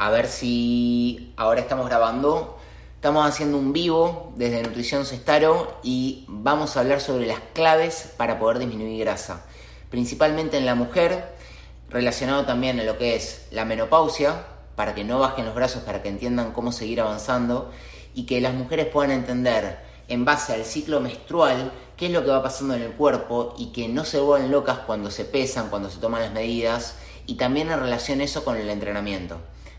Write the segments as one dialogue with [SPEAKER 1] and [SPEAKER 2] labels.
[SPEAKER 1] A ver si ahora estamos grabando. Estamos haciendo un vivo desde Nutrición Cestaro y vamos a hablar sobre las claves para poder disminuir grasa. Principalmente en la mujer, relacionado también en lo que es la menopausia, para que no bajen los brazos, para que entiendan cómo seguir avanzando y que las mujeres puedan entender en base al ciclo menstrual qué es lo que va pasando en el cuerpo y que no se vuelvan locas cuando se pesan, cuando se toman las medidas y también en relación eso con el entrenamiento.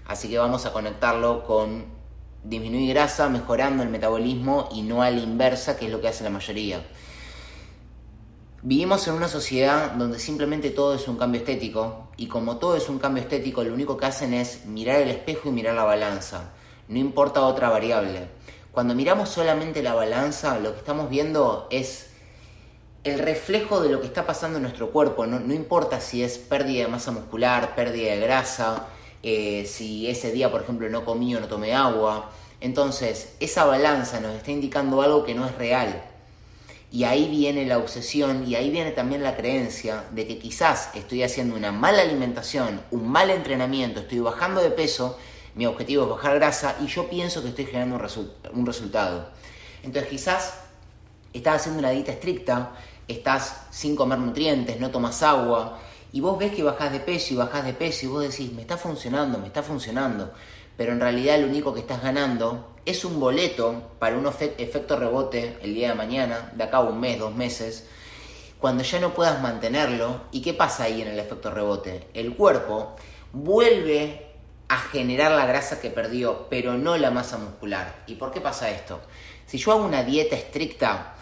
[SPEAKER 1] Así que vamos a conectarlo con disminuir grasa, mejorando el metabolismo y no a la inversa, que es lo que hace la mayoría. Vivimos en una sociedad donde simplemente todo es un cambio estético y como todo es un cambio estético, lo único que hacen es mirar el espejo y mirar la balanza. No importa otra variable. Cuando miramos solamente la balanza, lo que estamos viendo es el reflejo de lo que está pasando en nuestro cuerpo. No, importa si es pérdida de masa muscular, pérdida de grasa, eh, si ese día, por ejemplo, no comí o no tomé agua. Entonces, esa balanza nos está indicando algo que no es real. Y ahí viene la obsesión y ahí viene también la creencia de que quizás estoy haciendo una mala alimentación, un mal entrenamiento, estoy bajando de peso, mi objetivo es bajar grasa y yo pienso que estoy generando un, un resultado. Entonces quizás estás haciendo una dieta estricta, estás sin comer nutrientes, no tomas agua, y vos ves que bajás de peso y bajás de peso y vos decís, me está funcionando, me está funcionando, pero en realidad lo único que estás ganando es un boleto para un efecto rebote el día de mañana, de acá a un mes, dos meses, cuando ya no puedas mantenerlo. ¿Y qué pasa ahí en el efecto rebote? El cuerpo vuelve a generar la grasa que perdió, pero no la masa muscular. ¿Y por qué pasa esto? Si yo hago una dieta estricta,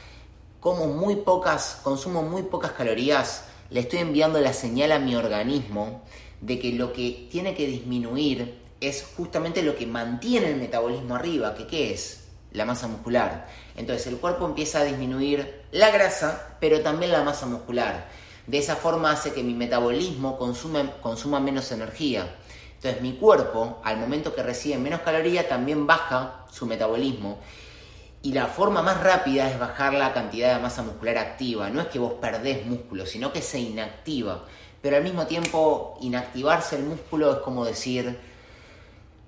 [SPEAKER 1] como muy pocas, consumo muy pocas calorías, le estoy enviando la señal a mi organismo de que lo que tiene que disminuir es justamente lo que mantiene el metabolismo arriba, que qué es? La masa muscular. Entonces el cuerpo empieza a disminuir la grasa, pero también la masa muscular. De esa forma hace que mi metabolismo consuma menos energía. Entonces mi cuerpo, al momento que recibe menos calorías, también baja su metabolismo y la forma más rápida es bajar la cantidad de masa muscular activa. No es que vos perdés músculo, sino que se inactiva. Pero al mismo tiempo, inactivarse el músculo es como decir,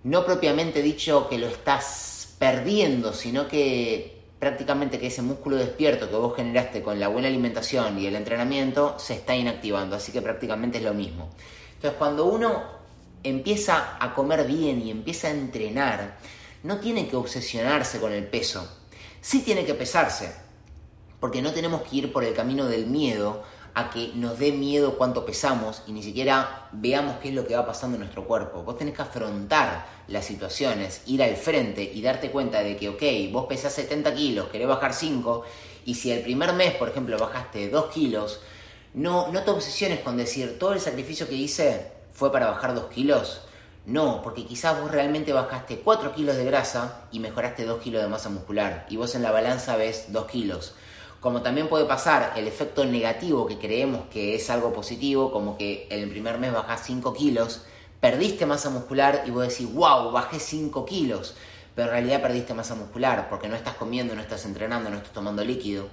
[SPEAKER 1] no propiamente dicho que lo estás perdiendo, sino que prácticamente que ese músculo despierto que vos generaste con la buena alimentación y el entrenamiento se está inactivando. Así que prácticamente es lo mismo. Entonces, cuando uno empieza a comer bien y empieza a entrenar, no tiene que obsesionarse con el peso sí tiene que pesarse, porque no tenemos que ir por el camino del miedo a que nos dé miedo cuánto pesamos y ni siquiera veamos qué es lo que va pasando en nuestro cuerpo. Vos tenés que afrontar las situaciones, ir al frente y darte cuenta de que, ok, vos pesás 70 kilos, querés bajar 5, y si el primer mes, por ejemplo, bajaste 2 kilos, no, no te obsesiones con decir, todo el sacrificio que hice fue para bajar 2 kilos. No, porque quizás vos realmente bajaste 4 kilos de grasa y mejoraste 2 kilos de masa muscular y vos en la balanza ves 2 kilos. Como también puede pasar el efecto negativo que creemos que es algo positivo, como que el primer mes bajás 5 kilos, perdiste masa muscular y vos decís, wow, bajé 5 kilos, pero en realidad perdiste masa muscular porque no estás comiendo, no estás entrenando, no estás tomando líquido.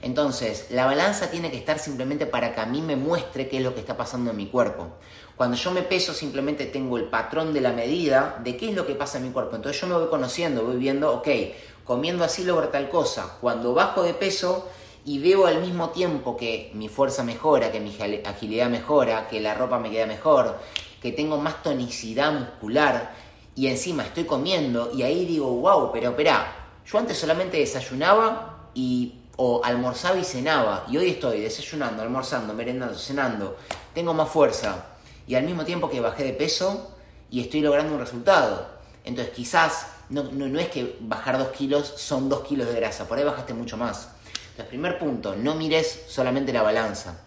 [SPEAKER 1] Entonces, la balanza tiene que estar simplemente para que a mí me muestre qué es lo que está pasando en mi cuerpo. Cuando yo me peso, simplemente tengo el patrón de la medida de qué es lo que pasa en mi cuerpo. Entonces yo me voy conociendo, voy viendo, ok, comiendo así logro tal cosa. Cuando bajo de peso y veo al mismo tiempo que mi fuerza mejora, que mi agilidad mejora, que la ropa me queda mejor, que tengo más tonicidad muscular y encima estoy comiendo y ahí digo, wow, pero espera, yo antes solamente desayunaba y o almorzaba y cenaba, y hoy estoy desayunando, almorzando, merendando, cenando, tengo más fuerza, y al mismo tiempo que bajé de peso y estoy logrando un resultado. Entonces quizás no, no, es que bajar dos kilos son dos kilos de grasa, por ahí bajaste mucho más. Entonces, primer punto, no mires solamente la balanza.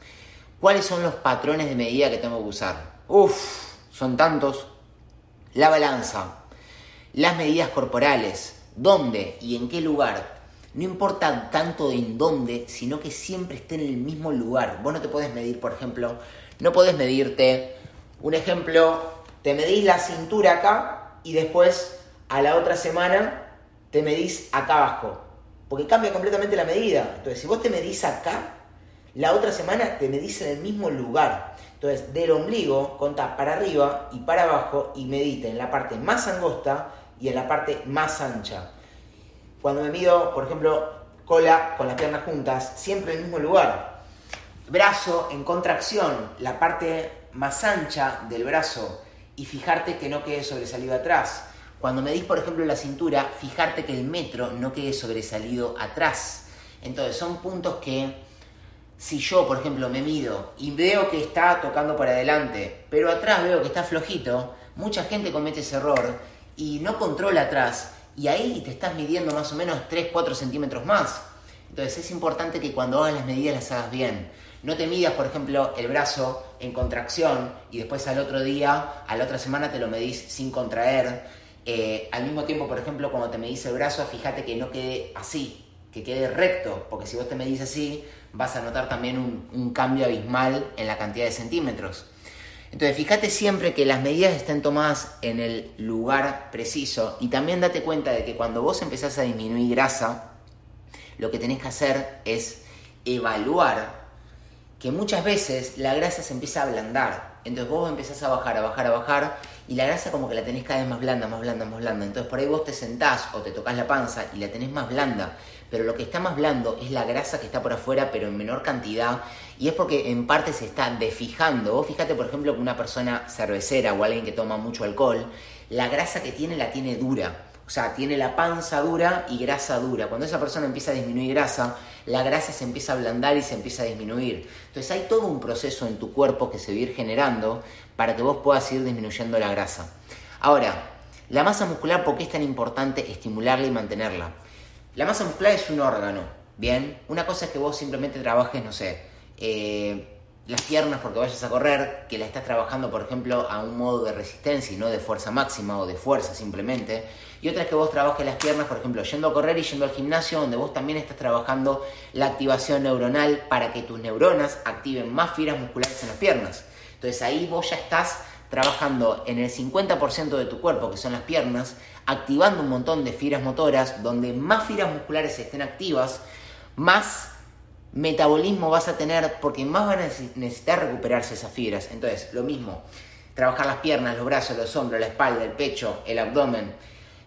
[SPEAKER 1] ¿Cuáles son los patrones de medida que tengo que usar? Uf, son tantos. La balanza, las medidas corporales, dónde y en qué lugar no importa tanto en dónde, sino que siempre esté en el mismo lugar. Vos no te podés medir, por ejemplo, no podés medirte, un ejemplo, te medís la cintura acá y después a la otra semana te medís acá abajo. Porque cambia completamente la medida. Entonces, si vos te medís acá, La otra semana te medís en el mismo lugar. Entonces, del ombligo, contá para arriba y para abajo y medite en la parte más angosta y en la parte más ancha. Cuando me mido, por ejemplo, cola con las piernas juntas, siempre en el mismo lugar. Brazo en contracción, la parte más ancha del brazo y fijarte que no quede sobresalido atrás. Cuando medís, por ejemplo, la cintura, fijarte que el metro no quede sobresalido atrás. Entonces, son puntos que si yo, por ejemplo, me mido y veo que está tocando para adelante, pero atrás veo que está flojito, mucha gente comete ese error y no controla atrás. Y ahí te estás midiendo más o menos 3-4 centímetros más. Entonces es importante que cuando hagas las medidas las hagas bien. No te midas, por ejemplo, el brazo en contracción y después al otro día, a la otra semana te lo medís sin contraer. Eh, al mismo tiempo, por ejemplo, cuando te medís el brazo, fíjate que no quede así, que quede recto, porque si vos te medís así, vas a notar también un, un cambio abismal en la cantidad de centímetros. Entonces, fíjate siempre que las medidas estén tomadas en el lugar preciso y también date cuenta de que cuando vos empezás a disminuir grasa, lo que tenés que hacer es evaluar que muchas veces la grasa se empieza a ablandar. Entonces vos empezás a bajar, a bajar, a bajar y la grasa como que la tenés cada vez más blanda, más blanda, más blanda. Entonces por ahí vos te sentás o te tocas la panza y la tenés más blanda. Pero lo que está más blando es la grasa que está por afuera, pero en menor cantidad. Y es porque en parte se está desfijando. Vos fíjate, por ejemplo, que una persona cervecera o alguien que toma mucho alcohol, la grasa que tiene la tiene dura. O sea, tiene la panza dura y grasa dura. Cuando esa persona empieza a disminuir grasa, la grasa se empieza a ablandar y se empieza a disminuir. Entonces hay todo un proceso en tu cuerpo que se va a ir generando para que vos puedas ir disminuyendo la grasa. Ahora, la masa muscular, ¿por qué es tan importante estimularla y mantenerla? La masa muscular es un órgano, ¿bien? Una cosa es que vos simplemente trabajes, no sé, eh, las piernas porque vayas a correr, que la estás trabajando, por ejemplo, a un modo de resistencia y no de fuerza máxima o de fuerza simplemente. Y otra es que vos trabajes las piernas, por ejemplo, yendo a correr y yendo al gimnasio, donde vos también estás trabajando la activación neuronal para que tus neuronas activen más fibras musculares en las piernas. Entonces ahí vos ya estás trabajando en el 50% de tu cuerpo, que son las piernas, activando un montón de fibras motoras, donde más fibras musculares estén activas, más metabolismo vas a tener porque más van a necesitar recuperarse esas fibras. Entonces, lo mismo, trabajar las piernas, los brazos, los hombros, la espalda, el pecho, el abdomen.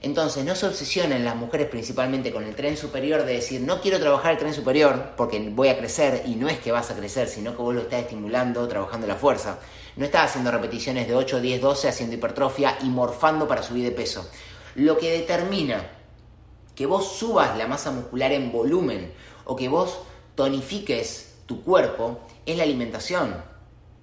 [SPEAKER 1] Entonces, no se obsesionen las mujeres principalmente con el tren superior de decir, no quiero trabajar el tren superior porque voy a crecer y no es que vas a crecer, sino que vos lo estás estimulando, trabajando la fuerza. No estás haciendo repeticiones de 8, 10, 12, haciendo hipertrofia y morfando para subir de peso. Lo que determina que vos subas la masa muscular en volumen o que vos tonifiques tu cuerpo es la alimentación.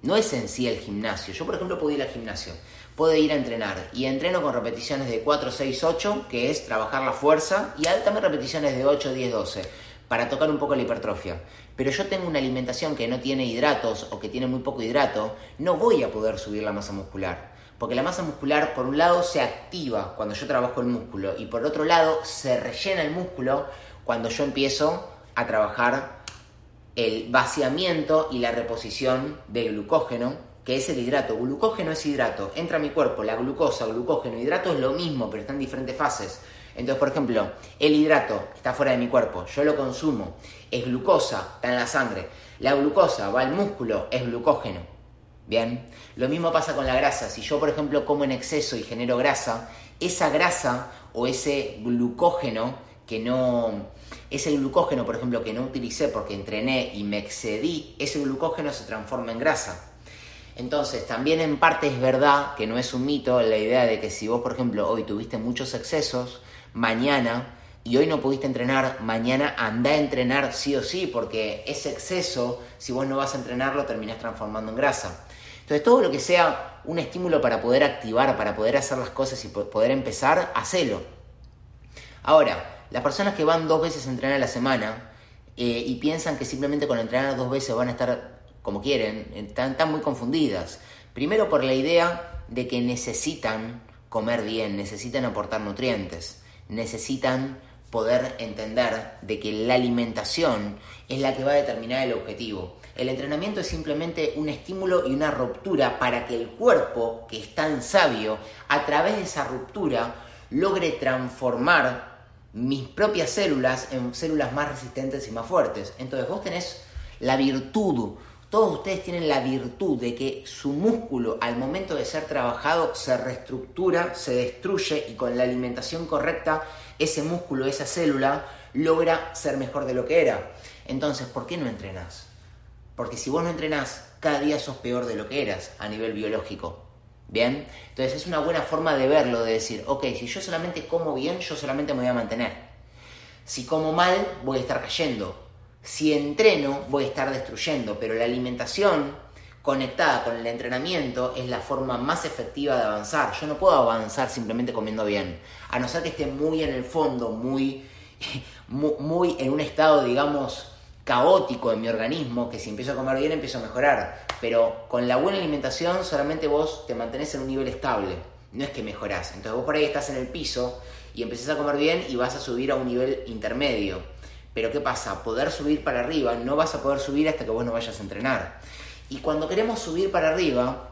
[SPEAKER 1] No es en sí el gimnasio. Yo, por ejemplo, puedo ir al gimnasio, puedo ir a entrenar y entreno con repeticiones de 4, 6, 8, que es trabajar la fuerza, y también repeticiones de 8, 10, 12, para tocar un poco la hipertrofia. Pero yo tengo una alimentación que no tiene hidratos o que tiene muy poco hidrato, no voy a poder subir la masa muscular. Porque la masa muscular, por un lado, se activa cuando yo trabajo el músculo y por otro lado, se rellena el músculo cuando yo empiezo a trabajar el vaciamiento y la reposición de glucógeno, que es el hidrato. Glucógeno es hidrato, entra a mi cuerpo, la glucosa, glucógeno, hidrato es lo mismo, pero están en diferentes fases. Entonces, por ejemplo, el hidrato está fuera de mi cuerpo, yo lo consumo, es glucosa, está en la sangre. La glucosa va al músculo, es glucógeno. Bien, lo mismo pasa con la grasa. Si yo, por ejemplo, como en exceso y genero grasa, esa grasa o ese glucógeno que no, ese glucógeno, por ejemplo, que no utilicé porque entrené y me excedí, ese glucógeno se transforma en grasa. Entonces, también en parte es verdad que no es un mito la idea de que si vos, por ejemplo, hoy tuviste muchos excesos, mañana, y hoy no pudiste entrenar, mañana anda a entrenar sí o sí, porque ese exceso, si vos no vas a entrenarlo, terminás transformando en grasa. Entonces, todo lo que sea un estímulo para poder activar, para poder hacer las cosas y poder empezar, hacelo. Ahora, las personas que van dos veces a entrenar a la semana eh, y piensan que simplemente con entrenar dos veces van a estar como quieren, están, están muy confundidas. Primero por la idea de que necesitan comer bien, necesitan aportar nutrientes, necesitan poder entender de que la alimentación es la que va a determinar el objetivo. El entrenamiento es simplemente un estímulo y una ruptura para que el cuerpo, que es tan sabio, a través de esa ruptura logre transformar mis propias células en células más resistentes y más fuertes. Entonces vos tenés la virtud. Todos ustedes tienen la virtud de que su músculo al momento de ser trabajado se reestructura, se destruye y con la alimentación correcta ese músculo, esa célula, logra ser mejor de lo que era. Entonces, ¿por qué no entrenas? Porque si vos no entrenás, cada día sos peor de lo que eras a nivel biológico. ¿Bien? Entonces es una buena forma de verlo, de decir, ok, si yo solamente como bien, yo solamente me voy a mantener. Si como mal, voy a estar cayendo. Si entreno, voy a estar destruyendo, pero la alimentación conectada con el entrenamiento es la forma más efectiva de avanzar. Yo no puedo avanzar simplemente comiendo bien, a no ser que esté muy en el fondo, muy, muy en un estado, digamos, caótico en mi organismo, que si empiezo a comer bien empiezo a mejorar. Pero con la buena alimentación solamente vos te mantenés en un nivel estable, no es que mejorás. Entonces vos por ahí estás en el piso y empezás a comer bien y vas a subir a un nivel intermedio pero ¿qué pasa? Poder subir para arriba, no vas a poder subir hasta que vos no vayas a entrenar. Y cuando queremos subir para arriba,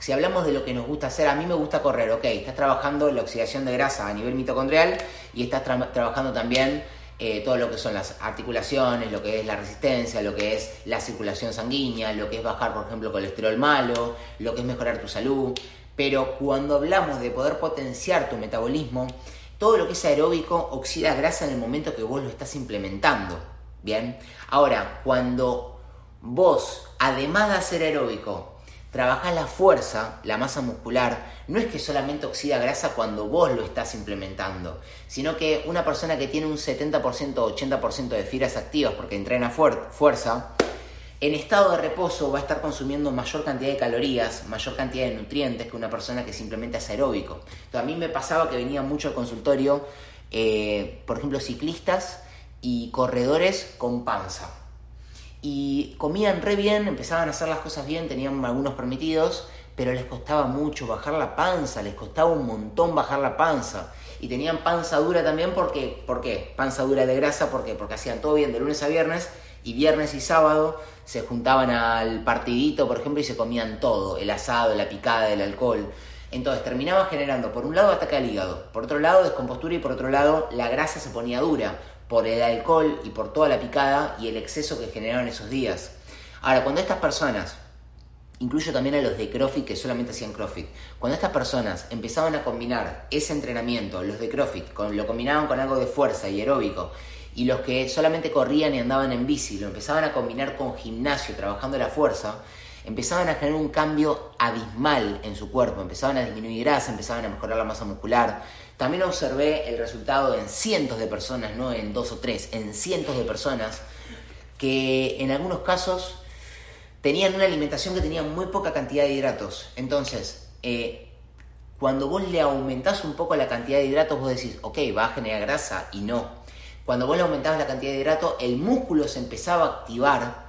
[SPEAKER 1] si hablamos de lo que nos gusta hacer, a mí me gusta correr, ok, estás trabajando la oxidación de grasa a nivel mitocondrial y estás trabajando también eh, todo lo que son las articulaciones, lo que es la resistencia, lo que es la circulación sanguínea, lo que es bajar, por ejemplo, colesterol malo, lo que es mejorar tu salud. Pero cuando hablamos de poder potenciar tu metabolismo, todo lo que es aeróbico oxida grasa en el momento que vos lo estás implementando. Bien, ahora, cuando vos, además de hacer aeróbico, trabajás la fuerza, la masa muscular, no es que solamente oxida grasa cuando vos lo estás implementando, sino que una persona que tiene un 70% o 80% de fibras activas porque entrena fuerza, en estado de reposo va a estar consumiendo mayor cantidad de calorías, mayor cantidad de nutrientes que una persona que simplemente hace aeróbico. Entonces, a mí me pasaba que venía mucho al consultorio, eh, por ejemplo, ciclistas y corredores con panza. Y comían re bien, empezaban a hacer las cosas bien, tenían algunos permitidos, pero les costaba mucho bajar la panza, les costaba un montón bajar la panza. Y tenían panza dura también porque, ¿por qué? Panza dura de grasa, ¿por qué? Porque hacían todo bien de lunes a viernes y viernes y sábado se juntaban al partidito, por ejemplo, y se comían todo, el asado, la picada, el alcohol. Entonces terminaba generando, por un lado, ataque al hígado, por otro lado, descompostura y por otro lado, la grasa se ponía dura por el alcohol y por toda la picada y el exceso que generaron esos días. Ahora, cuando estas personas, incluyo también a los de CrossFit que solamente hacían CrossFit, cuando estas personas empezaban a combinar ese entrenamiento, los de CrossFit, con, lo combinaban con algo de fuerza y aeróbico, y los que solamente corrían y andaban en bici lo empezaban a combinar con gimnasio, trabajando la fuerza, empezaban a generar un cambio abismal en su cuerpo, empezaban a disminuir grasa, empezaban a mejorar la masa muscular. También observé el resultado en cientos de personas, no en dos o tres, en cientos de personas que en algunos casos tenían una alimentación que tenía muy poca cantidad de hidratos. Entonces, eh, cuando vos le aumentás un poco la cantidad de hidratos, vos decís, ok, va a generar grasa y no. Cuando vos le aumentabas la cantidad de hidrato, el músculo se empezaba a activar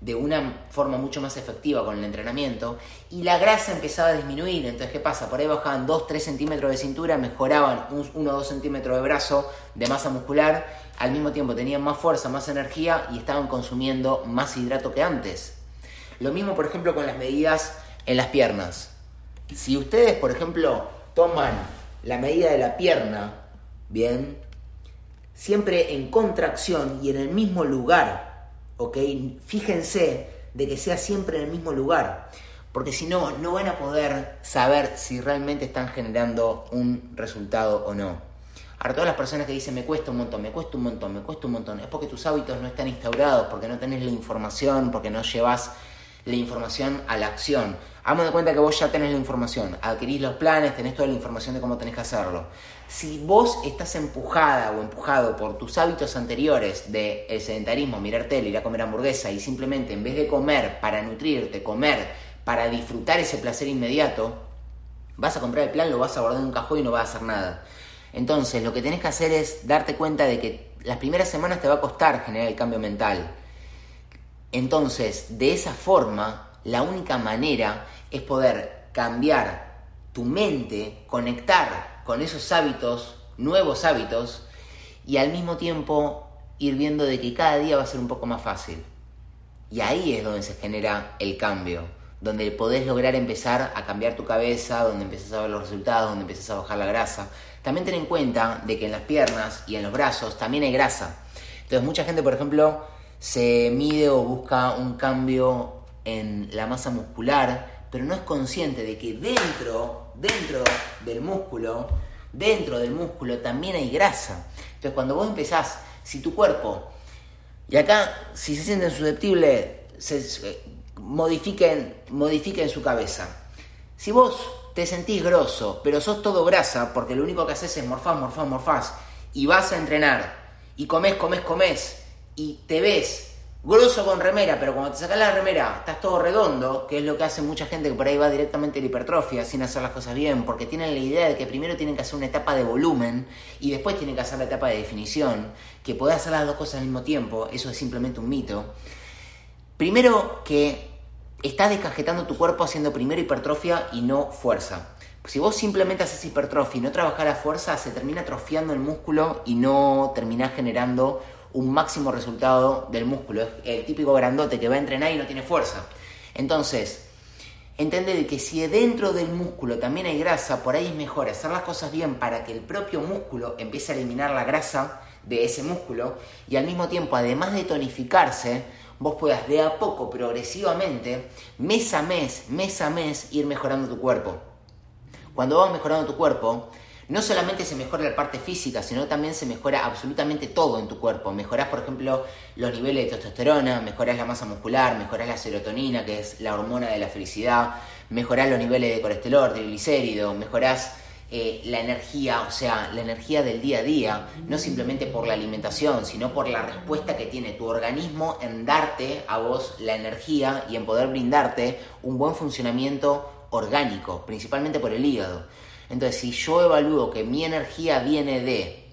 [SPEAKER 1] de una forma mucho más efectiva con el entrenamiento y la grasa empezaba a disminuir. Entonces, ¿qué pasa? Por ahí bajaban 2-3 centímetros de cintura, mejoraban 1 o 2 centímetros de brazo de masa muscular, al mismo tiempo tenían más fuerza, más energía y estaban consumiendo más hidrato que antes. Lo mismo, por ejemplo, con las medidas en las piernas. Si ustedes, por ejemplo, toman la medida de la pierna, bien, siempre en contracción y en el mismo lugar, ¿ok? Fíjense de que sea siempre en el mismo lugar, porque si no, no van a poder saber si realmente están generando un resultado o no. Ahora, todas las personas que dicen me cuesta un montón, me cuesta un montón, me cuesta un montón, es porque tus hábitos no están instaurados, porque no tenés la información, porque no llevas la información a la acción. Hagamos de cuenta que vos ya tenés la información, adquirís los planes, tenés toda la información de cómo tenés que hacerlo. Si vos estás empujada o empujado por tus hábitos anteriores de el sedentarismo, mirar tele, ir a comer hamburguesa y simplemente en vez de comer para nutrirte, comer para disfrutar ese placer inmediato, vas a comprar el plan, lo vas a guardar en un cajón y no vas a hacer nada. Entonces, lo que tenés que hacer es darte cuenta de que las primeras semanas te va a costar generar el cambio mental. Entonces, de esa forma, la única manera es poder cambiar tu mente, conectar con esos hábitos, nuevos hábitos, y al mismo tiempo ir viendo de que cada día va a ser un poco más fácil. Y ahí es donde se genera el cambio, donde podés lograr empezar a cambiar tu cabeza, donde empiezas a ver los resultados, donde empiezas a bajar la grasa. También ten en cuenta de que en las piernas y en los brazos también hay grasa. Entonces mucha gente, por ejemplo, se mide o busca un cambio en la masa muscular, pero no es consciente de que dentro, dentro del músculo, dentro del músculo también hay grasa. Entonces cuando vos empezás, si tu cuerpo, y acá si se sienten susceptibles, se, modifiquen, modifiquen su cabeza. Si vos te sentís grosso, pero sos todo grasa, porque lo único que haces es morfás, morfás, morfás, y vas a entrenar, y comes, comes, comes, y te ves grosso con remera, pero cuando te sacas la remera estás todo redondo, que es lo que hace mucha gente que por ahí va directamente a la hipertrofia sin hacer las cosas bien, porque tienen la idea de que primero tienen que hacer una etapa de volumen y después tienen que hacer la etapa de definición, que podés hacer las dos cosas al mismo tiempo, eso es simplemente un mito. Primero que estás descajetando tu cuerpo haciendo primero hipertrofia y no fuerza. Si vos simplemente haces hipertrofia y no trabajas la fuerza, se termina atrofiando el músculo y no terminás generando un máximo resultado del músculo. Es el típico grandote que va a entrenar y no tiene fuerza. Entonces, entender que si dentro del músculo también hay grasa, por ahí es mejor hacer las cosas bien para que el propio músculo empiece a eliminar la grasa de ese músculo y al mismo tiempo, además de tonificarse, vos puedas de a poco, progresivamente, mes a mes, mes a mes, ir mejorando tu cuerpo. Cuando vas mejorando tu cuerpo, no solamente se mejora la parte física, sino también se mejora absolutamente todo en tu cuerpo. Mejoras, por ejemplo, los niveles de testosterona, mejoras la masa muscular, mejoras la serotonina, que es la hormona de la felicidad, mejoras los niveles de colesterol, de glicérido, mejoras eh, la energía, o sea, la energía del día a día, no simplemente por la alimentación, sino por la respuesta que tiene tu organismo en darte a vos la energía y en poder brindarte un buen funcionamiento orgánico, principalmente por el hígado. Entonces, si yo evalúo que mi energía viene de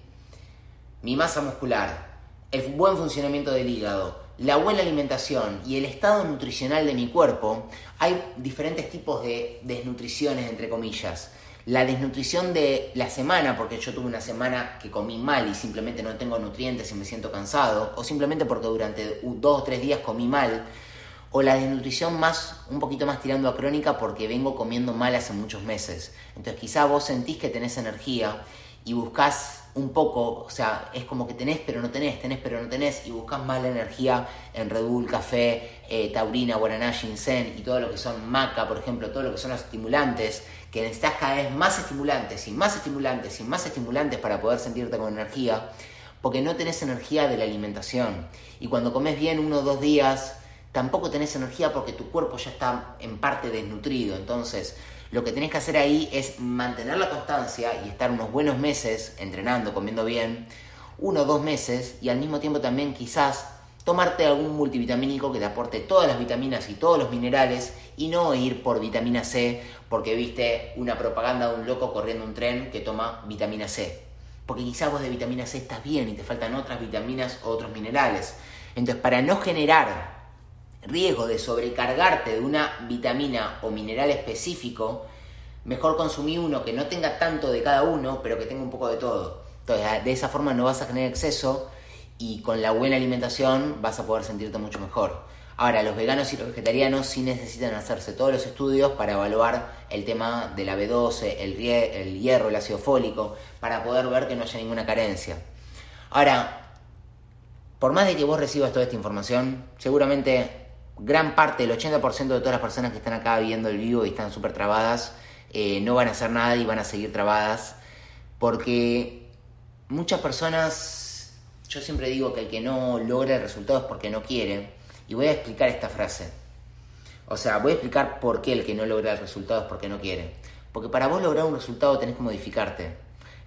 [SPEAKER 1] mi masa muscular, el buen funcionamiento del hígado, la buena alimentación y el estado nutricional de mi cuerpo, hay diferentes tipos de desnutriciones, entre comillas. La desnutrición de la semana, porque yo tuve una semana que comí mal y simplemente no tengo nutrientes y me siento cansado, o simplemente porque durante dos o tres días comí mal, o la desnutrición más, un poquito más tirando a crónica porque vengo comiendo mal hace muchos meses. Entonces quizá vos sentís que tenés energía y buscas un poco, o sea, es como que tenés pero no tenés, tenés pero no tenés y buscas más la energía en Red Bull, café, eh, taurina, guaraná, ginseng y todo lo que son maca, por ejemplo, todo lo que son los estimulantes, que necesitas cada vez más estimulantes y más estimulantes y más estimulantes para poder sentirte con energía, porque no tenés energía de la alimentación. Y cuando comes bien uno o dos días, tampoco tenés energía porque tu cuerpo ya está en parte desnutrido. Entonces, lo que tenés que hacer ahí es mantener la constancia y estar unos buenos meses entrenando, comiendo bien, uno o dos meses, y al mismo tiempo también quizás tomarte algún multivitamínico que te aporte todas las vitaminas y todos los minerales y no ir por vitamina C porque viste una propaganda de un loco corriendo un tren que toma vitamina C. Porque quizás vos de vitamina C estás bien y te faltan otras vitaminas o otros minerales. Entonces, para no generar riesgo de sobrecargarte de una vitamina o mineral específico, mejor consumir uno que no tenga tanto de cada uno, pero que tenga un poco de todo. Entonces, de esa forma no vas a tener exceso y con la buena alimentación vas a poder sentirte mucho mejor. Ahora, los veganos y los vegetarianos sí necesitan hacerse todos los estudios para evaluar el tema de la B12, el, el hierro, el ácido fólico, para poder ver que no haya ninguna carencia. Ahora, por más de que vos recibas toda esta información, seguramente gran parte, el 80% de todas las personas que están acá viendo el vivo y están súper trabadas, eh, no van a hacer nada y van a seguir trabadas, porque muchas personas, yo siempre digo que el que no logra el resultado es porque no quiere, y voy a explicar esta frase. O sea, voy a explicar por qué el que no logra el resultado es porque no quiere. Porque para vos lograr un resultado tenés que modificarte.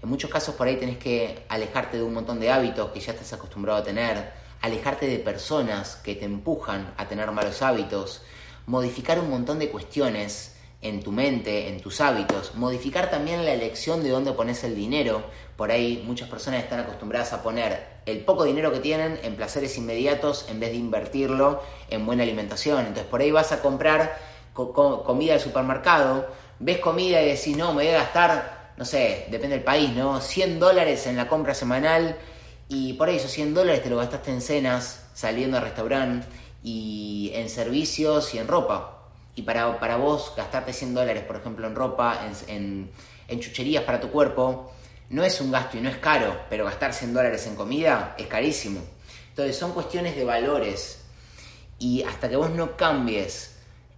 [SPEAKER 1] En muchos casos por ahí tenés que alejarte de un montón de hábitos que ya estás acostumbrado a tener, alejarte de personas que te empujan a tener malos hábitos, modificar un montón de cuestiones en tu mente, en tus hábitos, modificar también la elección de dónde pones el dinero. Por ahí muchas personas están acostumbradas a poner el poco dinero que tienen en placeres inmediatos en vez de invertirlo en buena alimentación. Entonces por ahí vas a comprar comida del supermercado, ves comida y decís, no, me voy a gastar, no sé, depende del país, ¿no? 100 dólares en la compra semanal y por ahí esos 100 dólares te lo gastaste en cenas, saliendo al restaurante y en servicios y en ropa. Y para, para vos gastarte 100 dólares, por ejemplo, en ropa, en, en, chucherías para tu cuerpo, no es un gasto y no es caro, pero gastar 100 dólares en comida es carísimo. Entonces son cuestiones de valores y hasta que vos no cambies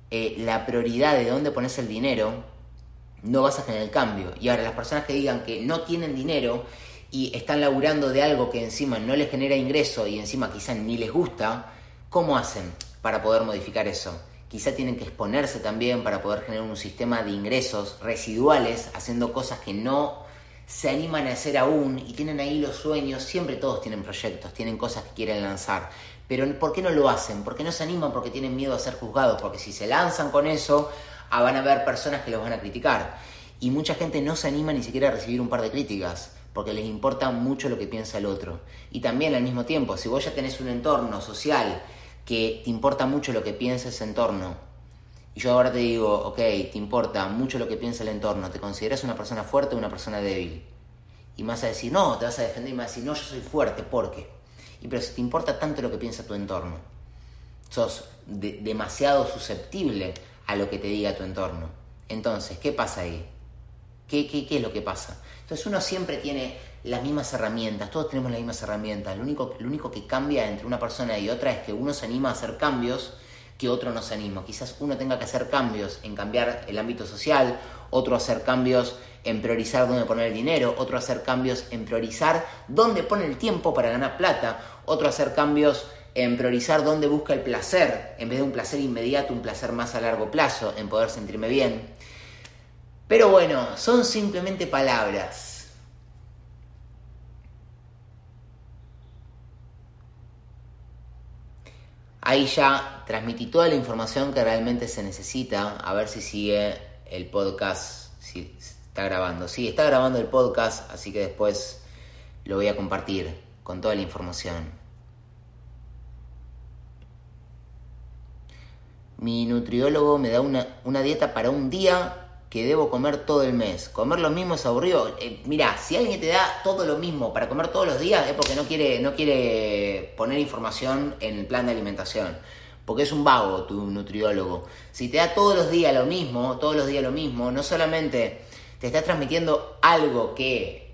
[SPEAKER 1] eh, la prioridad de dónde pones el dinero, no vas a tener el cambio. Y ahora las personas que digan que no tienen dinero y están laburando de algo que encima no les genera ingreso y encima quizá ni les gusta, ¿cómo hacen para poder modificar eso? Quizá tienen que exponerse también para poder generar un sistema de ingresos residuales haciendo cosas que no se animan a hacer aún y tienen ahí los sueños, siempre todos tienen proyectos, tienen cosas que quieren lanzar, pero ¿por qué no lo hacen? ¿Por qué no se animan? Porque tienen miedo a ser juzgados, porque si se lanzan con eso, ah, van a haber personas que los van a criticar. Y mucha gente no se anima ni siquiera a recibir un par de críticas, porque les importa mucho lo que piensa el otro. Y también al mismo tiempo, si vos ya tenés un entorno social que te importa mucho lo que piensa ese entorno, y yo ahora te digo, ok, te importa mucho lo que piensa el entorno, ¿te consideras una persona fuerte o una persona débil? Y me vas a decir, no, te vas a defender y me vas a decir, no, yo soy fuerte, ¿por qué? Y pero si te importa tanto lo que piensa tu entorno, sos demasiado susceptible a lo que te diga tu entorno. Entonces, ¿qué pasa ahí? ¿Qué, qué, qué es lo que pasa? Entonces uno siempre tiene las mismas herramientas, todos tenemos las mismas herramientas. Lo único, lo único que cambia entre una persona y otra es que uno se anima a hacer cambios que otro no se anima. Quizás uno tenga que hacer cambios en cambiar el ámbito social, otro hacer cambios en priorizar dónde poner el dinero, otro hacer cambios en priorizar dónde pone el tiempo para ganar plata, otro hacer cambios en priorizar dónde busca el placer, en vez de un placer inmediato, un placer más a largo plazo, en poder sentirme bien. Pero bueno, son simplemente palabras. Ahí ya transmití toda la información que realmente se necesita. A ver si sigue el podcast, si está grabando. Sí, está grabando el podcast, así que después lo voy a compartir con toda la información. Mi nutriólogo me da una, una dieta para un día que debo comer todo el mes. Comer lo mismo es aburrido. Eh, mira, si alguien te da todo lo mismo para comer todos los días es porque no quiere, no quiere poner información en el plan de alimentación. Porque es un vago tu nutriólogo. Si te da todos los días lo mismo, todos los días lo mismo, no solamente te está transmitiendo algo que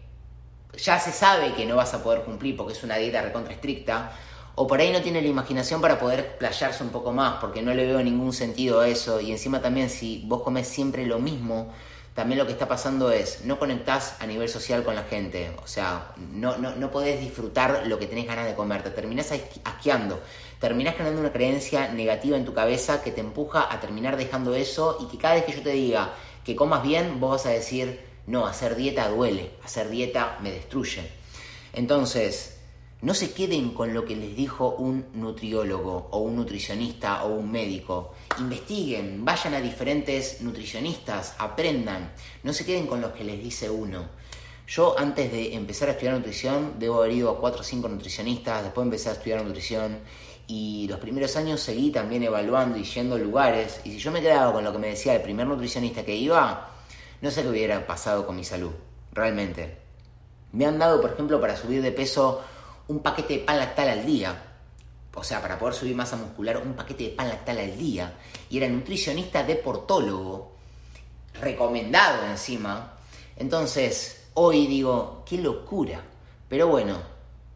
[SPEAKER 1] ya se sabe que no vas a poder cumplir porque es una dieta recontra estricta, o por ahí no tiene la imaginación para poder explayarse un poco más, porque no le veo ningún sentido a eso. Y encima también si vos comes siempre lo mismo, también lo que está pasando es, no conectás a nivel social con la gente, o sea, no, no, no podés disfrutar lo que tenés ganas de comer, te terminás asqueando, terminás creando una creencia negativa en tu cabeza que te empuja a terminar dejando eso y que cada vez que yo te diga que comas bien, vos vas a decir, no, hacer dieta duele, hacer dieta me destruye. Entonces, no se queden con lo que les dijo un nutriólogo o un nutricionista o un médico. Investiguen, vayan a diferentes nutricionistas, aprendan. No se queden con lo que les dice uno. Yo antes de empezar a estudiar nutrición, debo haber ido a 4 o 5 nutricionistas, después empecé a estudiar nutrición y los primeros años seguí también evaluando y yendo a lugares. Y si yo me quedaba con lo que me decía el primer nutricionista que iba, no sé qué hubiera pasado con mi salud, realmente. Me han dado, por ejemplo, para subir de peso un paquete de pan lactal al día. O sea, para poder subir masa muscular, un paquete de pan lactal al día. Y era nutricionista deportólogo, recomendado encima. Entonces, hoy digo, qué locura. Pero bueno,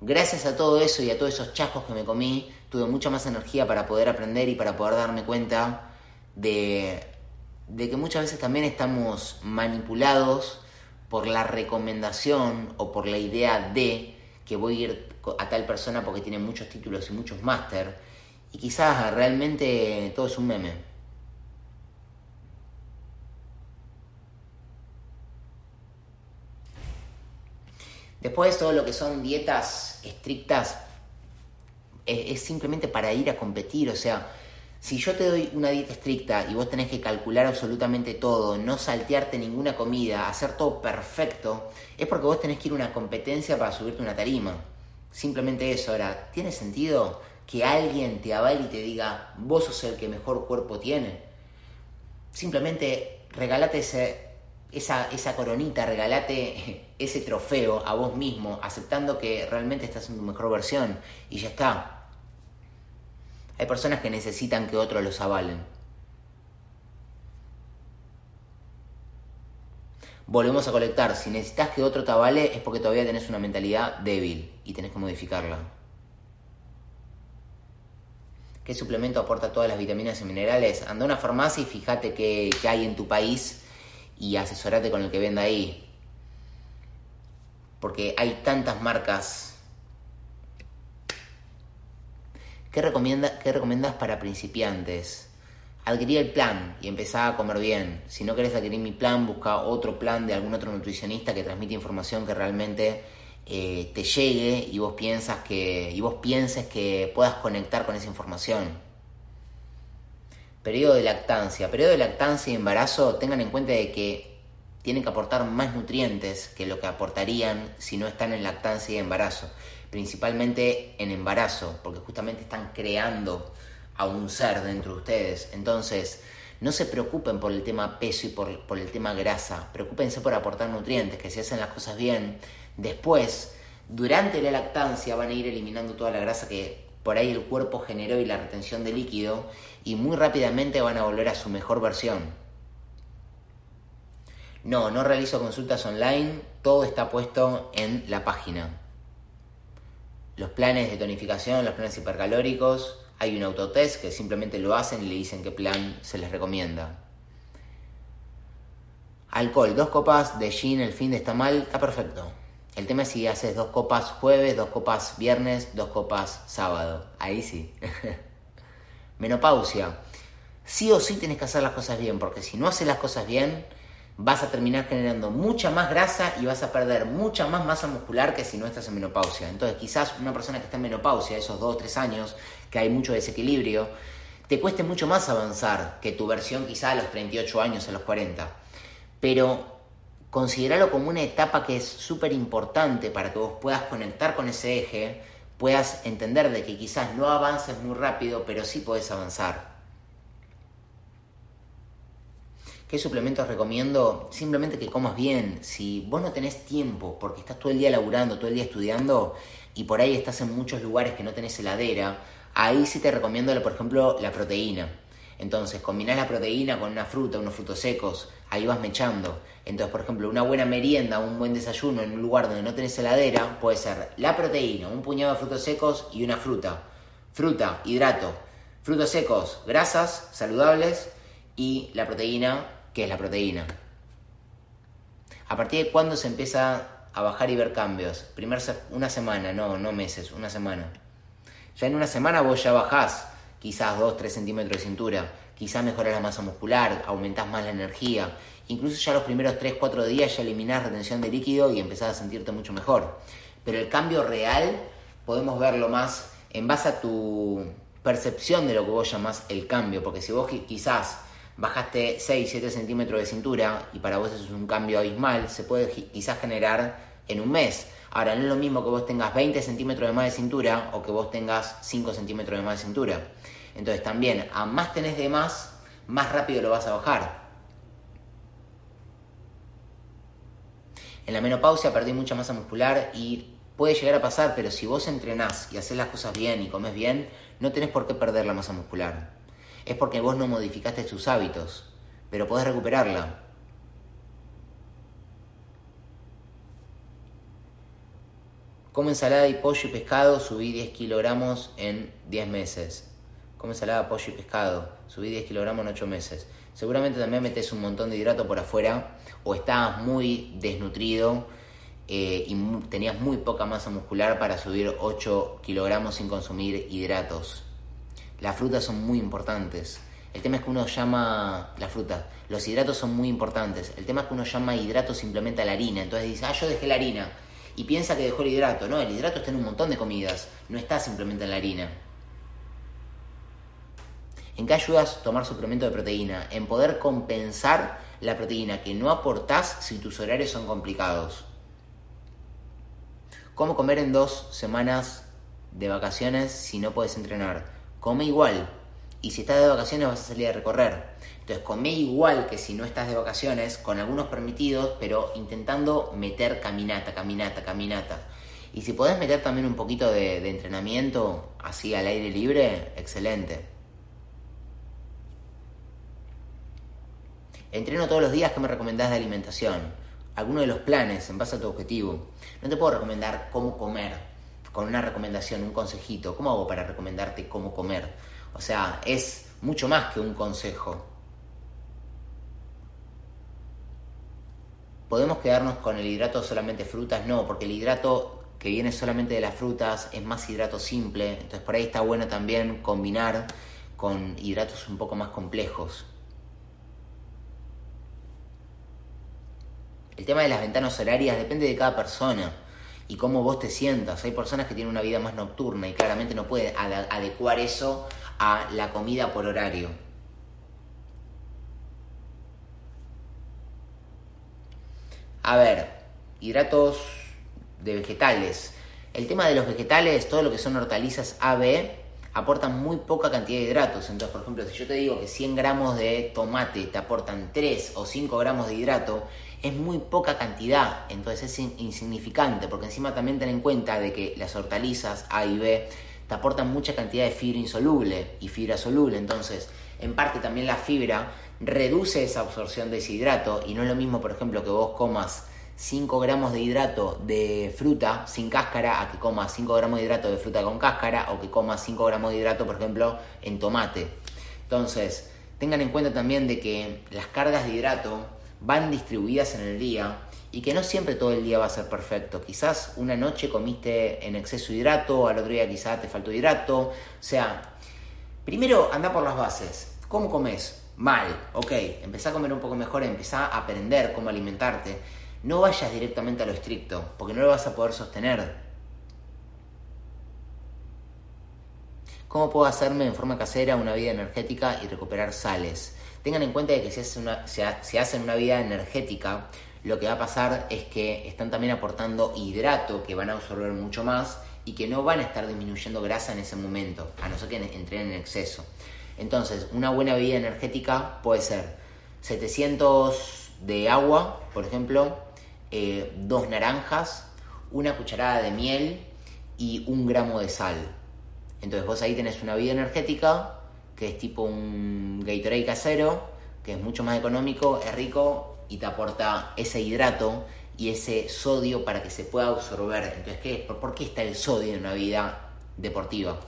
[SPEAKER 1] gracias a todo eso y a todos esos chascos que me comí, tuve mucha más energía para poder aprender y para poder darme cuenta de, de que muchas veces también estamos manipulados por la recomendación o por la idea de que voy a ir a tal persona porque tiene muchos títulos y muchos máster, y quizás realmente todo es un meme. Después todo lo que son dietas estrictas es, simplemente para ir a competir, o sea, si yo te doy una dieta estricta y vos tenés que calcular absolutamente todo, no saltearte ninguna comida, hacer todo perfecto, es porque vos tenés que ir a una competencia para subirte una tarima. Simplemente eso. Ahora, ¿tiene sentido que alguien te avale y te diga, vos sos el que mejor cuerpo tiene? Simplemente regalate ese, esa, esa coronita, regalate ese trofeo a vos mismo, aceptando que realmente estás en tu mejor versión y ya está. Hay personas que necesitan que otros los avalen. Volvemos a colectar. Si necesitas que otro te avale es porque todavía tenés una mentalidad débil y tenés que modificarla. ¿Qué suplemento aporta todas las vitaminas y minerales? Anda a una farmacia y fíjate qué, hay en tu país y asesorate con el que venda ahí. Porque hay tantas marcas. ¿Qué, recomienda, ¿Qué recomiendas para principiantes? Adquirí el plan y empezá a comer bien. Si no querés adquirir mi plan, busca otro plan de algún otro nutricionista que transmite información que realmente eh, te llegue y vos piensas que y vos pienses que puedas conectar con esa información. Periodo de lactancia. Periodo de lactancia y embarazo, tengan en cuenta de que tienen que aportar más nutrientes que lo que aportarían si no están en lactancia y embarazo. Principalmente en embarazo, porque justamente están creando a un ser dentro de ustedes. Entonces, no se preocupen por el tema peso y por, el tema grasa. Preocúpense por aportar nutrientes, que si hacen las cosas bien, Después, durante la lactancia van a ir eliminando toda la grasa que por ahí el cuerpo generó y la retención de líquido y muy rápidamente van a volver a su mejor versión. No, no realizo consultas online, todo está puesto en la página. Los planes de tonificación, los planes hipercalóricos, hay un autotest que simplemente lo hacen y le dicen qué plan se les recomienda. Alcohol, dos copas de gin el fin de está mal, está perfecto. El tema es si haces dos copas jueves, dos copas viernes, dos copas sábado. Ahí sí. Menopausia. Sí o sí tienes que hacer las cosas bien, porque si no haces las cosas bien, vas a terminar generando mucha más grasa y vas a perder mucha más masa muscular que si no estás en menopausia. Entonces, quizás una persona que está en menopausia, esos dos o tres años, que hay mucho desequilibrio, te cueste mucho más avanzar que tu versión quizá a los 38 años, a los 40. Pero considerarlo como una etapa que es súper importante para que vos puedas conectar con ese eje, puedas entender de que quizás no avances muy rápido, pero sí puedes avanzar. ¿Qué suplementos recomiendo? Simplemente que comas bien. Si vos no tenés tiempo porque estás todo el día laburando, todo el día estudiando y por ahí estás en muchos lugares que no tenés heladera, ahí sí te recomiendo, por ejemplo, la proteína. Entonces, combinás la proteína con una fruta, unos frutos secos, ahí vas mechando. Entonces, por ejemplo, una buena merienda, un buen desayuno en un lugar donde no tenés heladera, puede ser la proteína, un puñado de frutos secos y una fruta. Fruta, hidrato. Frutos secos, grasas saludables y la proteína, que es la proteína. ¿A partir de cuándo se empieza a bajar y ver cambios? Primer una semana, no, no meses, una semana. Ya en una semana vos ya bajás quizás 2-3 centímetros de cintura, quizás mejoras la masa muscular, aumentás más la energía, incluso ya los primeros 3-4 días ya eliminás retención de líquido y empezás a sentirte mucho mejor. Pero el cambio real podemos verlo más en base a tu percepción de lo que vos llamás el cambio, porque si vos quizás bajaste 6-7 centímetros de cintura y para vos eso es un cambio abismal, se puede quizás generar en un mes. Ahora, no es lo mismo que vos tengas 20 centímetros de más de cintura o que vos tengas 5 centímetros de más de cintura. Entonces también, a más tenés de más, más rápido lo vas a bajar. En la menopausia perdí mucha masa muscular y puede llegar a pasar, pero si vos entrenás y haces las cosas bien y comes bien, no tenés por qué perder la masa muscular. Es porque vos no modificaste tus hábitos, pero podés recuperarla. Como ensalada y pollo y pescado, subí 10 kilogramos en 10 meses come ensalada, pollo y pescado, subí 10 kilogramos en 8 meses. Seguramente también metes un montón de hidrato por afuera o estabas muy desnutrido eh, y tenías muy poca masa muscular para subir 8 kilogramos sin consumir hidratos. Las frutas son muy importantes. El tema es que uno llama la fruta, los hidratos son muy importantes. El tema es que uno llama hidrato simplemente a la harina. Entonces dice, ah, yo dejé la harina. Y piensa que dejó el hidrato. No, el hidrato está en un montón de comidas. No está simplemente en la harina. ¿En qué ayudas tomar suplemento de proteína? En poder compensar la proteína que no aportás si tus horarios son complicados. ¿Cómo comer en dos semanas de vacaciones si no puedes entrenar? Come igual. Y si estás de vacaciones vas a salir a recorrer. Entonces come igual que si no estás de vacaciones, con algunos permitidos, pero intentando meter caminata, caminata, caminata. Y si podés meter también un poquito de, de entrenamiento así al aire libre, excelente. Entreno todos los días, ¿qué me recomendás de alimentación? Alguno de los planes en base a tu objetivo. No te puedo recomendar cómo comer con una recomendación, un consejito. ¿Cómo hago para recomendarte cómo comer? O sea, es mucho más que un consejo. ¿Podemos quedarnos con el hidrato solamente frutas? No, porque el hidrato que viene solamente de las frutas es más hidrato simple, entonces por ahí está bueno también combinar con hidratos un poco más complejos. El tema de las ventanas horarias depende de cada persona y cómo vos te sientas. Hay personas que tienen una vida más nocturna y claramente no pueden adecuar eso a la comida por horario. A ver, hidratos de vegetales. El tema de los vegetales, todo lo que son hortalizas AB, aportan muy poca cantidad de hidratos. Entonces, por ejemplo, si yo te digo que 100 gramos de tomate te aportan 3 o 5 gramos de hidrato, es muy poca cantidad. Entonces es insignificante, porque encima también ten en cuenta de que las hortalizas A y B te aportan mucha cantidad de fibra insoluble y fibra soluble. Entonces, en parte también la fibra reduce esa absorción de ese hidrato y no es lo mismo, por ejemplo, que vos comas 5 gramos de hidrato de fruta sin cáscara a que comas 5 gramos de hidrato de fruta con cáscara o que comas 5 gramos de hidrato, por ejemplo, en tomate. Entonces, tengan en cuenta también de que las cargas de hidrato van distribuidas en el día y que no siempre todo el día va a ser perfecto. Quizás una noche comiste en exceso hidrato, al otro día quizás te faltó hidrato. O sea, primero anda por las bases. ¿Cómo comes? Mal, ok. Empezá a comer un poco mejor, empezá a aprender cómo alimentarte. No vayas directamente a lo estricto, porque no lo vas a poder sostener. ¿Cómo puedo hacerme en forma casera una vida energética y recuperar sales? Tengan en cuenta que si hacen una, si hacen una vida energética, lo que va a pasar es que están también aportando hidrato que van a absorber mucho más y que no van a estar disminuyendo grasa en ese momento, a no ser que entren en exceso. Entonces, una buena bebida energética puede ser 700 de agua, por ejemplo, eh, dos naranjas, una cucharada de miel y un gramo de sal. Entonces vos ahí tenés una bebida energética que es tipo un Gatorade casero, que es mucho más económico, es rico y te aporta ese hidrato y ese sodio para que se pueda absorber. Entonces, ¿qué? ¿por qué está el sodio en una vida deportiva?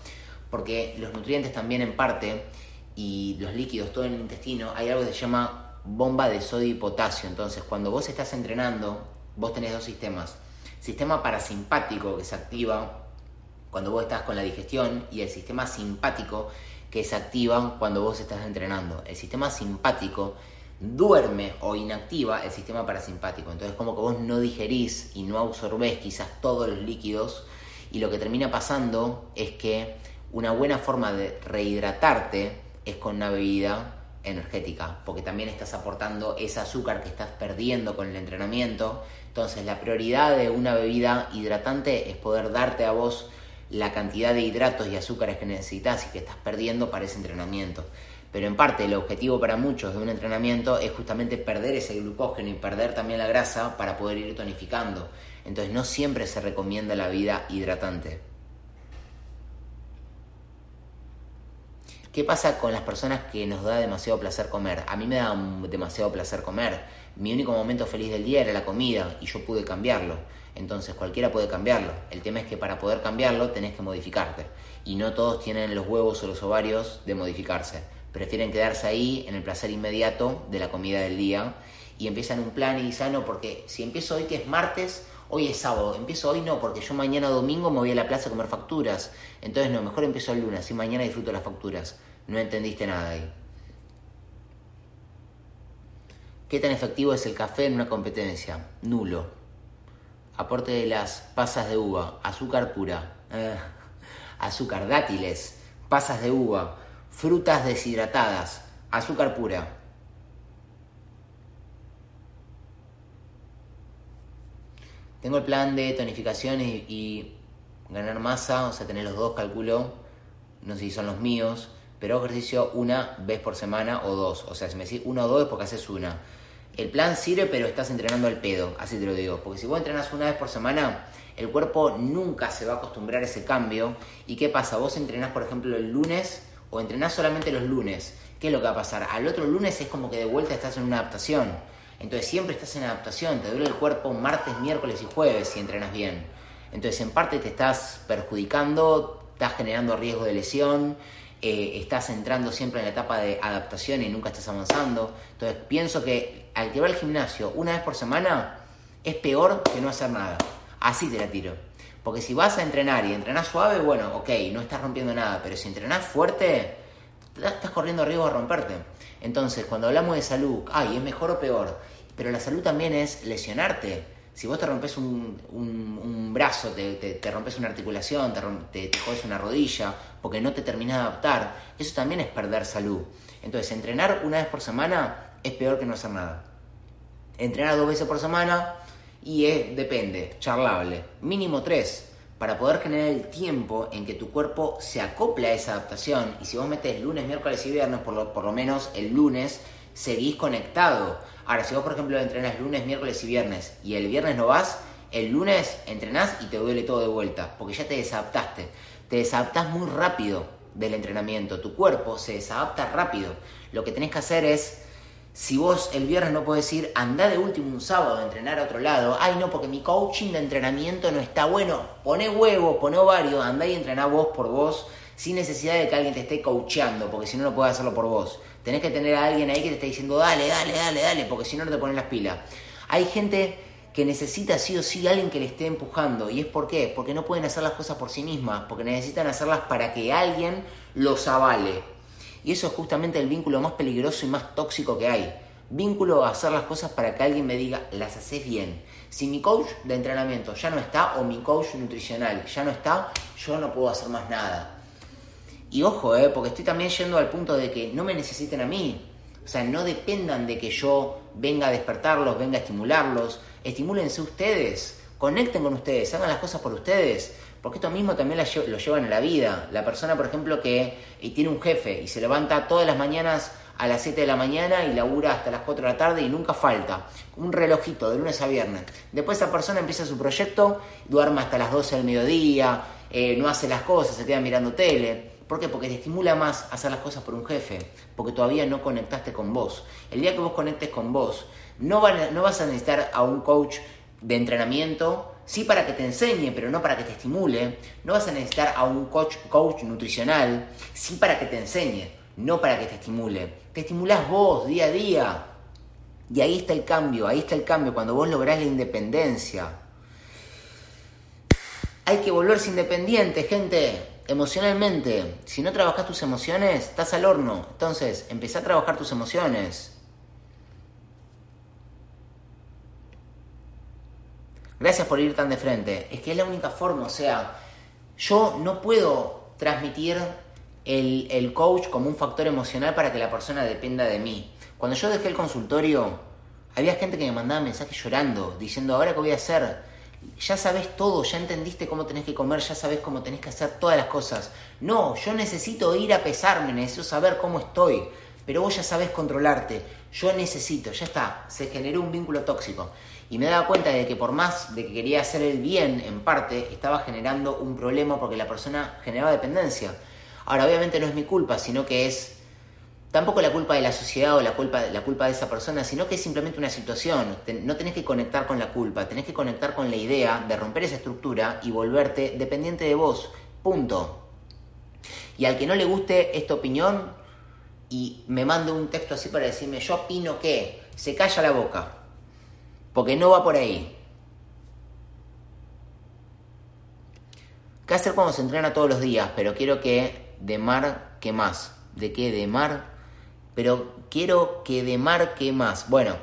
[SPEAKER 1] Porque los nutrientes también en parte y los líquidos, todo en el intestino, hay algo que se llama bomba de sodio y potasio. Entonces, cuando vos estás entrenando, vos tenés dos sistemas. Sistema parasimpático que se activa cuando vos estás con la digestión y el sistema simpático que se activa cuando vos estás entrenando. El sistema simpático duerme o inactiva el sistema parasimpático. Entonces como que vos no digerís y no absorbés quizás todos los líquidos y lo que termina pasando es que una buena forma de rehidratarte es con una bebida energética, porque también estás aportando ese azúcar que estás perdiendo con el entrenamiento. Entonces la prioridad de una bebida hidratante es poder darte a vos la cantidad de hidratos y azúcares que necesitas y que estás perdiendo para ese entrenamiento. Pero en parte el objetivo para muchos de un entrenamiento es justamente perder ese glucógeno y perder también la grasa para poder ir tonificando. Entonces no siempre se recomienda la vida hidratante. ¿Qué pasa con las personas que nos da demasiado placer comer? A mí me da demasiado placer comer. Mi único momento feliz del día era la comida y yo pude cambiarlo. Entonces cualquiera puede cambiarlo. El tema es que para poder cambiarlo tenés que modificarte. Y no todos tienen los huevos o los ovarios de modificarse prefieren quedarse ahí en el placer inmediato de la comida del día y empiezan un plan y dicen, ah, porque si empiezo hoy que es martes, hoy es sábado, empiezo hoy no, porque yo mañana domingo me voy a la plaza a comer facturas, entonces no, mejor empiezo el lunes, y mañana disfruto las facturas. No entendiste nada ahí. ¿Qué tan efectivo es el café en una competencia? Nulo. Aporte de las pasas de uva, azúcar pura, azúcar, dátiles, pasas de uva, frutas deshidratadas, azúcar pura. Tengo el plan de tonificación y, ganar masa, o sea, tener los dos, calculo, no sé si son los míos, pero ejercicio una vez por semana o dos. O sea, si me decís uno o dos es porque haces una. El plan sirve, pero estás entrenando al pedo, así te lo digo. Porque si vos entrenas una vez por semana, el cuerpo nunca se va a acostumbrar a ese cambio. ¿Y qué pasa? Vos entrenás, por ejemplo, el lunes o entrenás solamente los lunes, ¿qué es lo que va a pasar? Al otro lunes es como que de vuelta estás en una adaptación. Entonces siempre estás en adaptación, te duele el cuerpo martes, miércoles y jueves si entrenas bien. Entonces en parte te estás perjudicando, estás generando riesgo de lesión, eh, estás entrando siempre en la etapa de adaptación y nunca estás avanzando. Entonces pienso que al que va al gimnasio una vez por semana es peor que no hacer nada. Así te la tiro. Porque si vas a entrenar y entrenás suave, bueno, ok, no estás rompiendo nada, pero si entrenás fuerte, estás corriendo riesgo de romperte. Entonces, cuando hablamos de salud, ay, es mejor o peor, pero la salud también es lesionarte. Si vos te rompes un, brazo, te, rompes una articulación, te, te, jodes una rodilla, porque no te terminas de adaptar, eso también es perder salud. Entonces, entrenar una vez por semana es peor que no hacer nada. Entrenar dos veces por semana y es, depende, charlable. Mínimo tres, para poder generar el tiempo en que tu cuerpo se acople a esa adaptación. Y si vos metes lunes, miércoles y viernes, por lo, por lo menos el lunes seguís conectado. Ahora, si vos, por ejemplo, entrenas lunes, miércoles y viernes y el viernes no vas, el lunes entrenás y te duele todo de vuelta, porque ya te desadaptaste. Te desadaptás muy rápido del entrenamiento, tu cuerpo se desadapta rápido. Lo que tenés que hacer es si vos el viernes no podés ir, anda de último un sábado a entrenar a otro lado. Ay, no, porque mi coaching de entrenamiento no está bueno. Poné huevo, poné ovario, andá y entrená vos por vos, sin necesidad de que alguien te esté coacheando, porque si no, no puedes hacerlo por vos. Tenés que tener a alguien ahí que te esté diciendo, dale, dale, dale, dale, porque si no, no te ponen las pilas. Hay gente que necesita sí o sí alguien que le esté empujando. ¿Y es por qué? Porque no pueden hacer las cosas por sí mismas, porque necesitan hacerlas para que alguien los avale. Y eso es justamente el vínculo más peligroso y más tóxico que hay. Vínculo a hacer las cosas para que alguien me diga, las haces bien. Si mi coach de entrenamiento ya no está, o mi coach nutricional ya no está, yo no puedo hacer más nada. Y ojo, eh, porque estoy también yendo al punto de que no me necesiten a mí. O sea, no dependan de que yo venga a despertarlos, venga a estimularlos. Estimúlense ustedes, conecten con ustedes, hagan las cosas por ustedes. Porque esto mismo también lo llevan a la vida. La persona, por ejemplo, que tiene un jefe y se levanta todas las mañanas a las 7 de la mañana y labura hasta las 4 de la tarde y nunca falta. Un relojito de lunes a viernes. Después esa persona empieza su proyecto, duerme hasta las 12 del mediodía, eh, no hace las cosas, se queda mirando tele. ¿Por qué? Porque te estimula más hacer las cosas por un jefe, porque todavía no conectaste con vos. El día que vos conectes con vos, no, no vas a necesitar a un coach de entrenamiento sí para que te enseñe, pero no para que te estimule. No vas a necesitar a un coach, coach nutricional, sí para que te enseñe, no para que te estimule. Te estimulás vos día a día. Y ahí está el cambio, ahí está el cambio, cuando vos lográs la independencia. Hay que volverse independiente, gente, emocionalmente. Si no trabajas tus emociones, estás al horno. Entonces, empezá a trabajar tus emociones. Gracias por ir tan de frente. Es que es la única forma, o sea, yo no puedo transmitir el, coach como un factor emocional para que la persona dependa de mí. Cuando yo dejé el consultorio, había gente que me mandaba mensajes llorando, diciendo, ahora qué voy a hacer. Ya sabes todo, ya entendiste cómo tenés que comer, ya sabes cómo tenés que hacer todas las cosas. No, yo necesito ir a pesarme, necesito saber cómo estoy. Pero vos ya sabes controlarte. Yo necesito, ya está, se generó un vínculo tóxico y me daba cuenta de que por más de que quería hacer el bien en parte, estaba generando un problema porque la persona generaba dependencia. Ahora, obviamente no es mi culpa, sino que es tampoco la culpa de la sociedad o la culpa, la culpa de esa persona, sino que es simplemente una situación. No tenés que conectar con la culpa, tenés que conectar con la idea de romper esa estructura y volverte dependiente de vos. Punto. Y al que no le guste esta opinión y me mande un texto así para decirme yo opino que, se calla la boca porque no va por ahí. ¿Qué hacer cuando se entrena todos los días? Pero quiero que de mar que más. ¿De qué? De mar. Pero quiero que de mar que más. Bueno,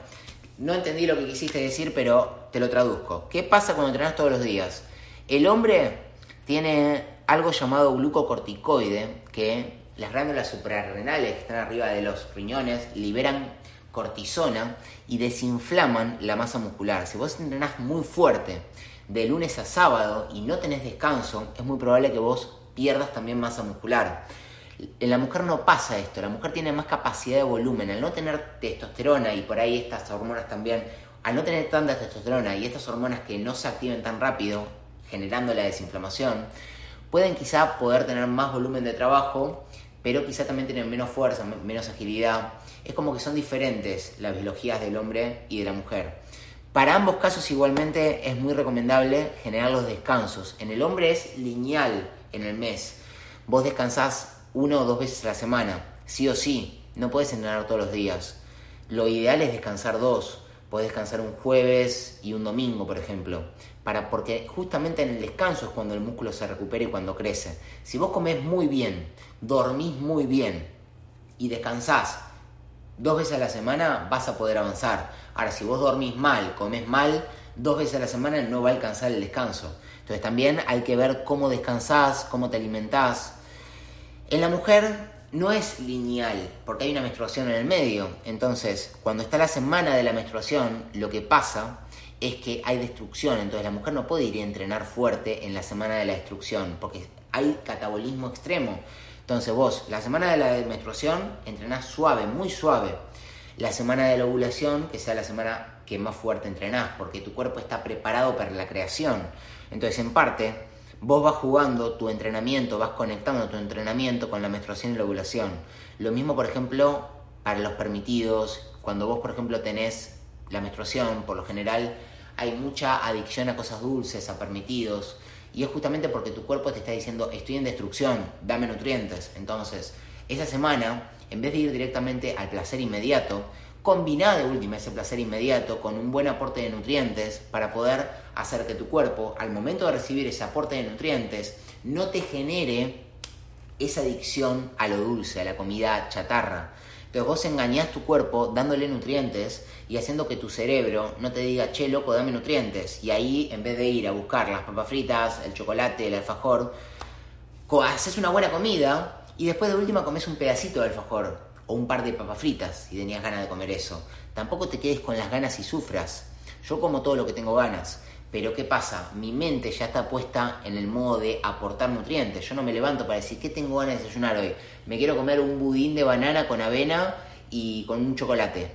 [SPEAKER 1] no entendí lo que quisiste decir, pero te lo traduzco. ¿Qué pasa cuando entrenas todos los días? El hombre tiene algo llamado glucocorticoide, que las glándulas suprarrenales que están arriba de los riñones liberan cortisona y desinflaman la masa muscular. Si vos entrenás muy fuerte de lunes a sábado y no tenés descanso, es muy probable que vos pierdas también masa muscular. En la mujer no pasa esto, la mujer tiene más capacidad de volumen. Al no tener testosterona y por ahí estas hormonas también, al no tener tanta testosterona y estas hormonas que no se activen tan rápido, generando la desinflamación, pueden quizá poder tener más volumen de trabajo, pero quizá también tienen menos fuerza, menos agilidad es como que son diferentes las biologías del hombre y de la mujer. Para ambos casos igualmente es muy recomendable generar los descansos. En el hombre es lineal en el mes. Vos descansás una o dos veces a la semana, sí o sí, no puedes entrenar todos los días. Lo ideal es descansar dos, puedes descansar un jueves y un domingo, por ejemplo, para, porque justamente en el descanso es cuando el músculo se recupera y cuando crece. Si vos comés muy bien, dormís muy bien y descansás dos veces a la semana, vas a poder avanzar. Ahora, si vos dormís mal, comés mal, dos veces a la semana no va a alcanzar el descanso. Entonces también hay que ver cómo descansás, cómo te alimentás. En la mujer no es lineal, porque hay una menstruación en el medio. Entonces, cuando está la semana de la menstruación, lo que pasa es que hay destrucción. Entonces, la mujer no puede ir a entrenar fuerte en la semana de la destrucción, porque hay catabolismo extremo. Entonces, vos, la semana de la menstruación, entrenás suave, muy suave. La semana de la ovulación, que sea la semana que más fuerte entrenás, porque tu cuerpo está preparado para la creación. Entonces, en parte, Vos vas jugando tu entrenamiento, vas conectando tu entrenamiento con la menstruación y la ovulación. Lo mismo, por ejemplo, para los permitidos. Cuando vos, por ejemplo, tenés la menstruación, por lo general hay mucha adicción a cosas dulces, a permitidos. Y es justamente porque tu cuerpo te está diciendo, estoy en destrucción, dame nutrientes. Entonces, esa semana, en vez de ir directamente al placer inmediato, combina de última ese placer inmediato con un buen aporte de nutrientes para poder hacer que tu cuerpo, al momento de recibir ese aporte de nutrientes, no te genere esa adicción a lo dulce, a la comida chatarra. Entonces vos engañás tu cuerpo dándole nutrientes y haciendo que tu cerebro no te diga, che, loco, dame nutrientes. Y ahí, en vez de ir a buscar las papas fritas, el chocolate, el alfajor, haces una buena comida y después de última comes un pedacito de alfajor o un par de papas fritas si tenías ganas de comer eso. Tampoco te quedes con las ganas y sufras. Yo como todo lo que tengo ganas, pero ¿qué pasa? Mi mente ya está puesta en el modo de aportar nutrientes. Yo no me levanto para decir, ¿qué tengo ganas de desayunar hoy? Me quiero comer un budín de banana con avena y con un chocolate.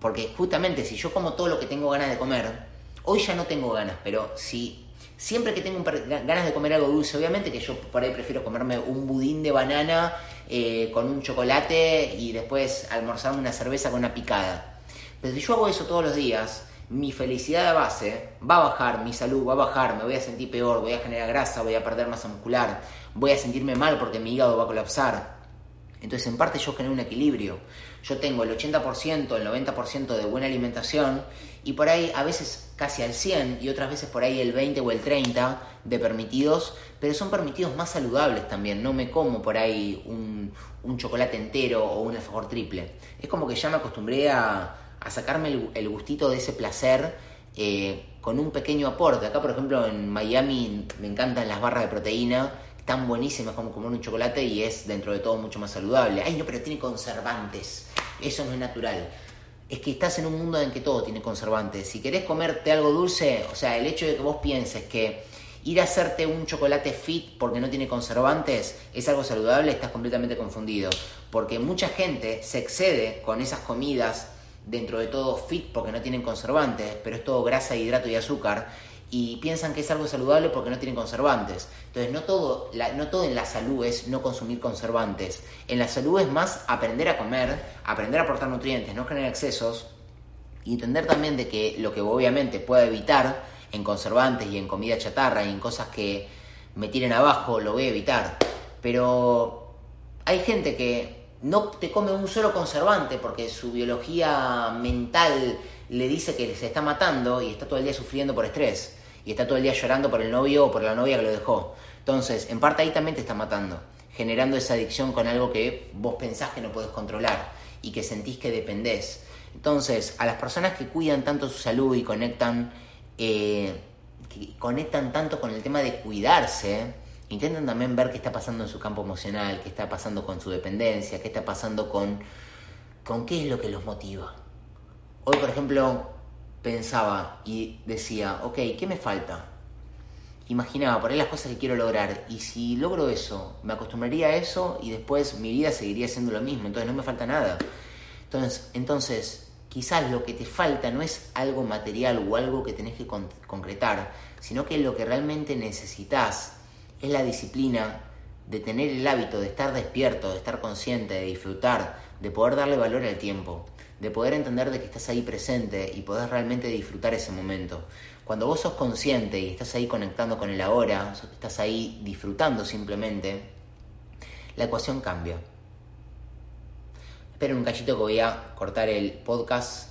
[SPEAKER 1] Porque justamente si yo como todo lo que tengo ganas de comer, hoy ya no tengo ganas, pero si siempre que tengo ganas de comer algo dulce, obviamente que yo por ahí prefiero comerme un budín de banana eh, con un chocolate y después almorzarme una cerveza con una picada. Pero si yo hago eso todos los días, mi felicidad de base va a bajar, mi salud va a bajar, me voy a sentir peor, voy a generar grasa, voy a perder masa muscular, voy a sentirme mal porque mi hígado va a colapsar. Entonces en parte yo genero un equilibrio. Yo tengo el 80%, el 90% de buena alimentación y por ahí a veces casi al 100 y otras veces por ahí el 20 o el 30 de permitidos, pero son permitidos más saludables también. No me como por ahí un, chocolate entero o un alfajor triple. Es como que ya me acostumbré a, sacarme el, gustito de ese placer eh, con un pequeño aporte. Acá, por ejemplo, en Miami me encantan las barras de proteína tan buenísimas como comer un chocolate y es dentro de todo mucho más saludable. Ay, no, pero tiene conservantes. Eso no es natural. Es que estás en un mundo en que todo tiene conservantes. Si querés comerte algo dulce, o sea, el hecho de que vos pienses que ir a hacerte un chocolate fit porque no tiene conservantes es algo saludable, estás completamente confundido. Porque mucha gente se excede con esas comidas dentro de todo fit porque no tienen conservantes, pero es todo grasa, hidrato y azúcar y piensan que es algo saludable porque no tienen conservantes. Entonces, no todo, no todo en la salud es no consumir conservantes. En la salud es más aprender a comer, aprender a aportar nutrientes, no generar excesos y entender también de que lo que obviamente pueda evitar en conservantes y en comida chatarra y en cosas que me tiren abajo, lo voy a evitar. Pero hay gente que no te come un solo conservante porque su biología mental le dice que se está matando y está todo el día sufriendo por estrés y está todo el día llorando por el novio o por la novia que lo dejó. Entonces, en parte ahí también te está matando, generando esa adicción con algo que vos pensás que no podés controlar y que sentís que dependés. Entonces, a las personas que cuidan tanto su salud y conectan, eh, que conectan tanto con el tema de cuidarse, intentan también ver qué está pasando en su campo emocional, qué está pasando con su dependencia, qué está pasando con, con qué es lo que los motiva. Hoy, por ejemplo, pensaba y decía, ok, ¿qué me falta? Imaginaba por ahí las cosas que quiero lograr y si logro eso, me acostumbraría a eso y después mi vida seguiría siendo lo mismo, entonces no me falta nada. Entonces, entonces quizás lo que te falta no es algo material o algo que tenés que concretar, sino que lo que realmente necesitas es la disciplina de tener el hábito de estar despierto, de estar consciente, de disfrutar, de poder darle valor al tiempo de poder entender de que estás ahí presente y poder realmente disfrutar ese momento. Cuando vos sos consciente y estás ahí conectando con el ahora, estás ahí disfrutando simplemente, la ecuación cambia. Esperen un cachito que voy a cortar el podcast